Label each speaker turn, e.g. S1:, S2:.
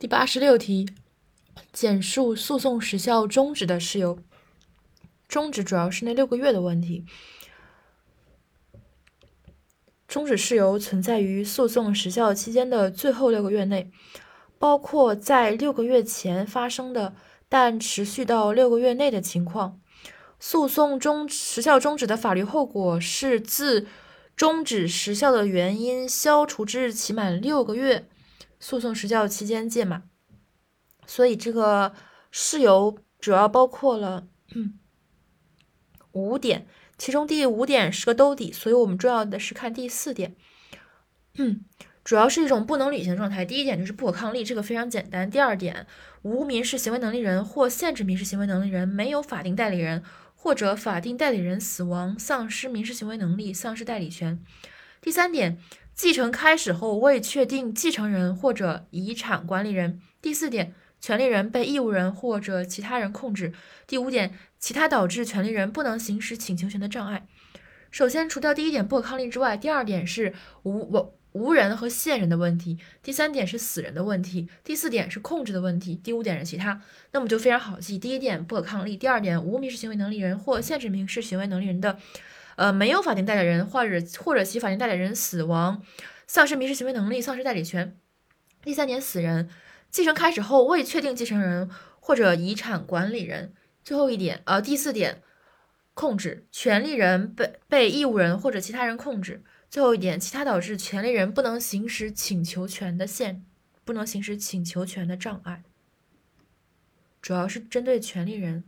S1: 第八十六题，简述诉讼时效终止的事由。终止主要是那六个月的问题。终止事由存在于诉讼时效期间的最后六个月内，包括在六个月前发生的但持续到六个月内的情况。诉讼终时效终止的法律后果是自终止时效的原因消除之日起满六个月。诉讼时效期间届满，所以这个事由主要包括了 五点，其中第五点是个兜底，所以我们重要的是看第四点。主要是一种不能履行状态。第一点就是不可抗力，这个非常简单。第二点，无民事行为能力人或限制民事行为能力人没有法定代理人，或者法定代理人死亡、丧失民事行为能力、丧失代理权。第三点。继承开始后未确定继承人或者遗产管理人。第四点，权利人被义务人或者其他人控制。第五点，其他导致权利人不能行使请求权的障碍。首先，除掉第一点不可抗力之外，第二点是无无无人和现人的问题。第三点是死人的问题。第四点是控制的问题。第五点是其他。那么就非常好记：第一点不可抗力，第二点无民事行为能力人或限制民事行为能力人的。呃，没有法定代理人，或者或者其法定代理人死亡，丧失民事行为能力，丧失代理权。第三点，死人继承开始后未确定继承人或者遗产管理人。最后一点，呃，第四点，控制权利人被被义务人或者其他人控制。最后一点，其他导致权利人不能行使请求权的限，不能行使请求权的障碍，主要是针对权利人。